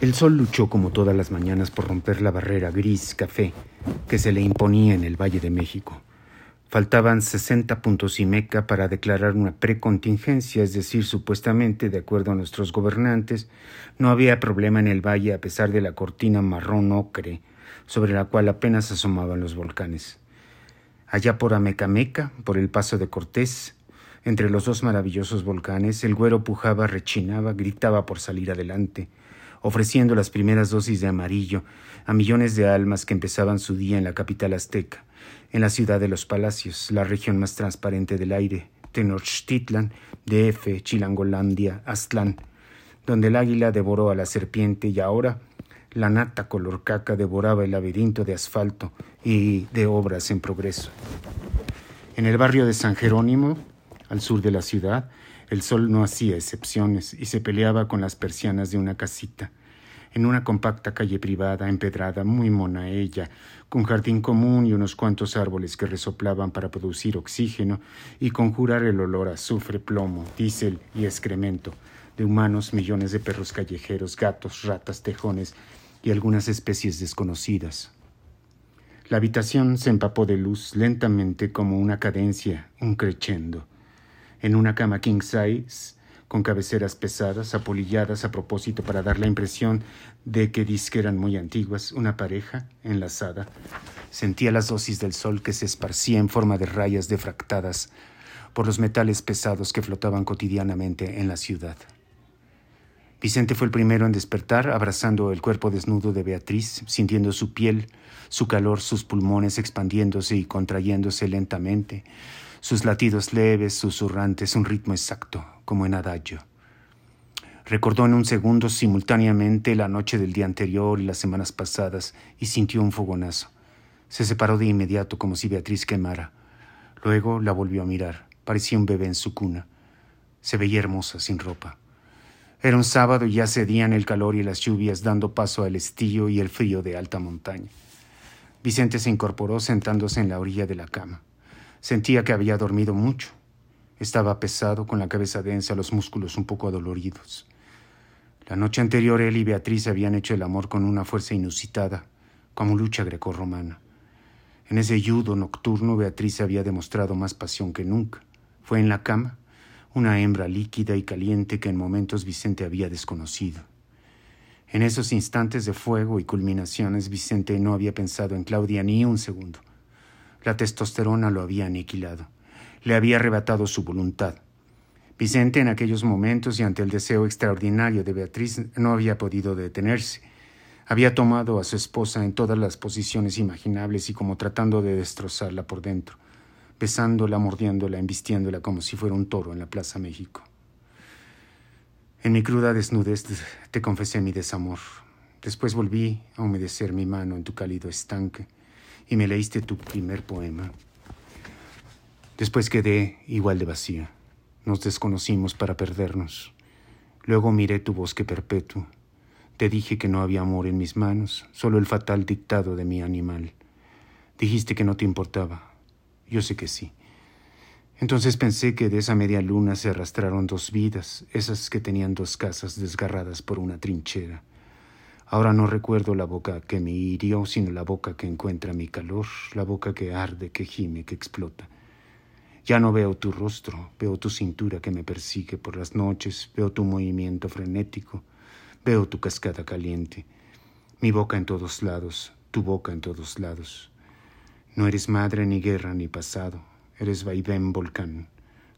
El sol luchó como todas las mañanas por romper la barrera gris café que se le imponía en el Valle de México. Faltaban 60 puntos y meca para declarar una precontingencia, es decir, supuestamente, de acuerdo a nuestros gobernantes, no había problema en el valle a pesar de la cortina marrón ocre sobre la cual apenas asomaban los volcanes. Allá por Amecameca, por el paso de Cortés, entre los dos maravillosos volcanes, el güero pujaba, rechinaba, gritaba por salir adelante ofreciendo las primeras dosis de amarillo a millones de almas que empezaban su día en la capital azteca, en la ciudad de los palacios, la región más transparente del aire, Tenochtitlan, DF, Chilangolandia, Aztlán, donde el águila devoró a la serpiente y ahora la nata color caca devoraba el laberinto de asfalto y de obras en progreso. En el barrio de San Jerónimo, al sur de la ciudad, el sol no hacía excepciones y se peleaba con las persianas de una casita, en una compacta calle privada, empedrada, muy mona ella, con jardín común y unos cuantos árboles que resoplaban para producir oxígeno y conjurar el olor a azufre, plomo, diésel y excremento de humanos, millones de perros callejeros, gatos, ratas, tejones y algunas especies desconocidas. La habitación se empapó de luz lentamente como una cadencia, un crescendo en una cama king size con cabeceras pesadas, apolilladas a propósito para dar la impresión de que disque eran muy antiguas, una pareja enlazada. Sentía las dosis del sol que se esparcía en forma de rayas defractadas por los metales pesados que flotaban cotidianamente en la ciudad. Vicente fue el primero en despertar, abrazando el cuerpo desnudo de Beatriz, sintiendo su piel, su calor, sus pulmones expandiéndose y contrayéndose lentamente, sus latidos leves, susurrantes, un ritmo exacto, como en adagio. Recordó en un segundo simultáneamente la noche del día anterior y las semanas pasadas y sintió un fogonazo. Se separó de inmediato como si Beatriz quemara. Luego la volvió a mirar. Parecía un bebé en su cuna. Se veía hermosa sin ropa. Era un sábado y ya cedían el calor y las lluvias dando paso al estío y el frío de alta montaña. Vicente se incorporó sentándose en la orilla de la cama. Sentía que había dormido mucho. Estaba pesado, con la cabeza densa, los músculos un poco adoloridos. La noche anterior él y Beatriz habían hecho el amor con una fuerza inusitada, como lucha grecorromana. En ese yudo nocturno Beatriz había demostrado más pasión que nunca. Fue en la cama, una hembra líquida y caliente que en momentos Vicente había desconocido. En esos instantes de fuego y culminaciones Vicente no había pensado en Claudia ni un segundo. La testosterona lo había aniquilado, le había arrebatado su voluntad. Vicente en aquellos momentos y ante el deseo extraordinario de Beatriz no había podido detenerse. Había tomado a su esposa en todas las posiciones imaginables y como tratando de destrozarla por dentro, besándola, mordiéndola, embistiéndola como si fuera un toro en la Plaza México. En mi cruda desnudez te confesé mi desamor. Después volví a humedecer mi mano en tu cálido estanque y me leíste tu primer poema. Después quedé igual de vacía. Nos desconocimos para perdernos. Luego miré tu bosque perpetuo. Te dije que no había amor en mis manos, solo el fatal dictado de mi animal. Dijiste que no te importaba. Yo sé que sí. Entonces pensé que de esa media luna se arrastraron dos vidas, esas que tenían dos casas desgarradas por una trinchera. Ahora no recuerdo la boca que me hirió, sino la boca que encuentra mi calor, la boca que arde, que gime, que explota. Ya no veo tu rostro, veo tu cintura que me persigue por las noches, veo tu movimiento frenético, veo tu cascada caliente, mi boca en todos lados, tu boca en todos lados. No eres madre ni guerra ni pasado, eres vaivén volcán,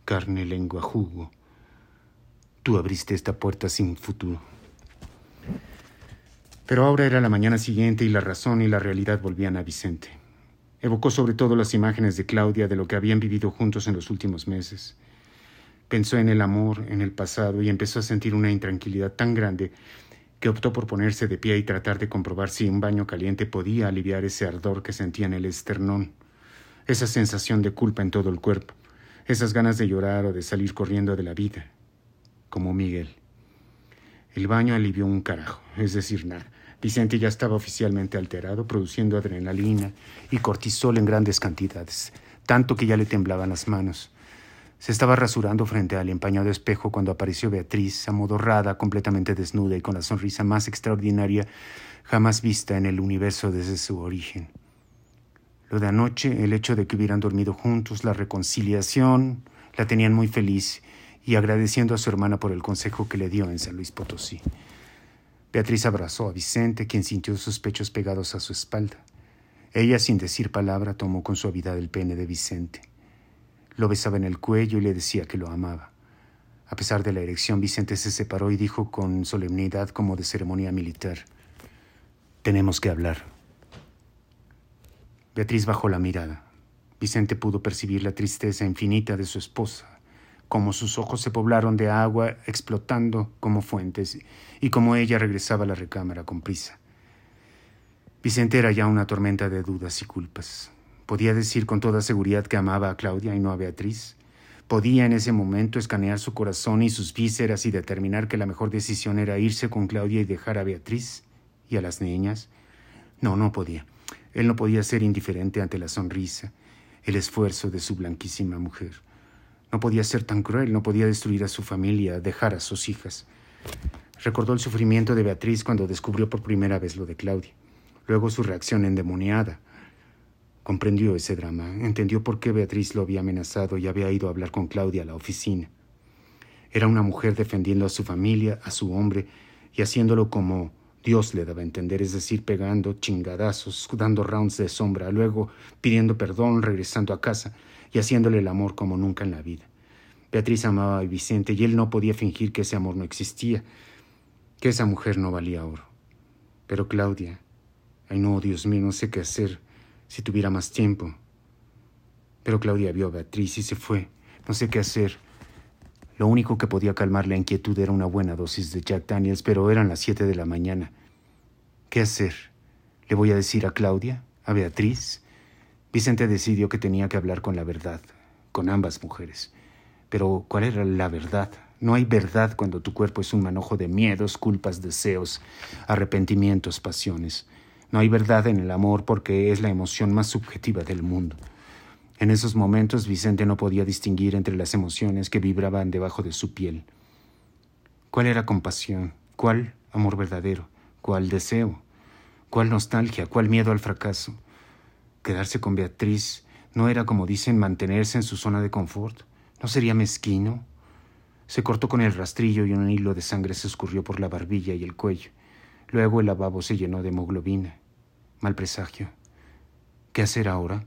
carne, lengua, jugo. Tú abriste esta puerta sin futuro. Pero ahora era la mañana siguiente y la razón y la realidad volvían a Vicente. Evocó sobre todo las imágenes de Claudia de lo que habían vivido juntos en los últimos meses. Pensó en el amor, en el pasado, y empezó a sentir una intranquilidad tan grande que optó por ponerse de pie y tratar de comprobar si un baño caliente podía aliviar ese ardor que sentía en el esternón, esa sensación de culpa en todo el cuerpo, esas ganas de llorar o de salir corriendo de la vida, como Miguel. El baño alivió un carajo, es decir, nada. Vicente ya estaba oficialmente alterado, produciendo adrenalina y cortisol en grandes cantidades, tanto que ya le temblaban las manos. Se estaba rasurando frente al empañado espejo cuando apareció Beatriz, amodorrada, completamente desnuda y con la sonrisa más extraordinaria jamás vista en el universo desde su origen. Lo de anoche, el hecho de que hubieran dormido juntos, la reconciliación, la tenían muy feliz y agradeciendo a su hermana por el consejo que le dio en San Luis Potosí. Beatriz abrazó a Vicente, quien sintió sus pechos pegados a su espalda. Ella, sin decir palabra, tomó con suavidad el pene de Vicente. Lo besaba en el cuello y le decía que lo amaba. A pesar de la erección, Vicente se separó y dijo con solemnidad como de ceremonia militar, Tenemos que hablar. Beatriz bajó la mirada. Vicente pudo percibir la tristeza infinita de su esposa, como sus ojos se poblaron de agua explotando como fuentes y como ella regresaba a la recámara con prisa. Vicente era ya una tormenta de dudas y culpas. Podía decir con toda seguridad que amaba a Claudia y no a Beatriz. Podía en ese momento escanear su corazón y sus vísceras y determinar que la mejor decisión era irse con Claudia y dejar a Beatriz y a las niñas. No, no podía. Él no podía ser indiferente ante la sonrisa, el esfuerzo de su blanquísima mujer. No podía ser tan cruel, no podía destruir a su familia, dejar a sus hijas. Recordó el sufrimiento de Beatriz cuando descubrió por primera vez lo de Claudia. Luego su reacción endemoniada, Comprendió ese drama, entendió por qué Beatriz lo había amenazado y había ido a hablar con Claudia a la oficina. Era una mujer defendiendo a su familia, a su hombre, y haciéndolo como Dios le daba a entender, es decir, pegando chingadazos, dando rounds de sombra, luego pidiendo perdón, regresando a casa y haciéndole el amor como nunca en la vida. Beatriz amaba a Vicente y él no podía fingir que ese amor no existía, que esa mujer no valía oro. Pero Claudia, ay no, Dios mío, no sé qué hacer si tuviera más tiempo. Pero Claudia vio a Beatriz y se fue. No sé qué hacer. Lo único que podía calmar la inquietud era una buena dosis de Jack Daniels, pero eran las siete de la mañana. ¿Qué hacer? ¿Le voy a decir a Claudia? ¿A Beatriz? Vicente decidió que tenía que hablar con la verdad, con ambas mujeres. Pero, ¿cuál era la verdad? No hay verdad cuando tu cuerpo es un manojo de miedos, culpas, deseos, arrepentimientos, pasiones. No hay verdad en el amor porque es la emoción más subjetiva del mundo. En esos momentos Vicente no podía distinguir entre las emociones que vibraban debajo de su piel. ¿Cuál era compasión? ¿Cuál amor verdadero? ¿Cuál deseo? ¿Cuál nostalgia? ¿Cuál miedo al fracaso? Quedarse con Beatriz no era, como dicen, mantenerse en su zona de confort. ¿No sería mezquino? Se cortó con el rastrillo y un hilo de sangre se escurrió por la barbilla y el cuello. Luego el lavabo se llenó de hemoglobina. Mal presagio. ¿Qué hacer ahora?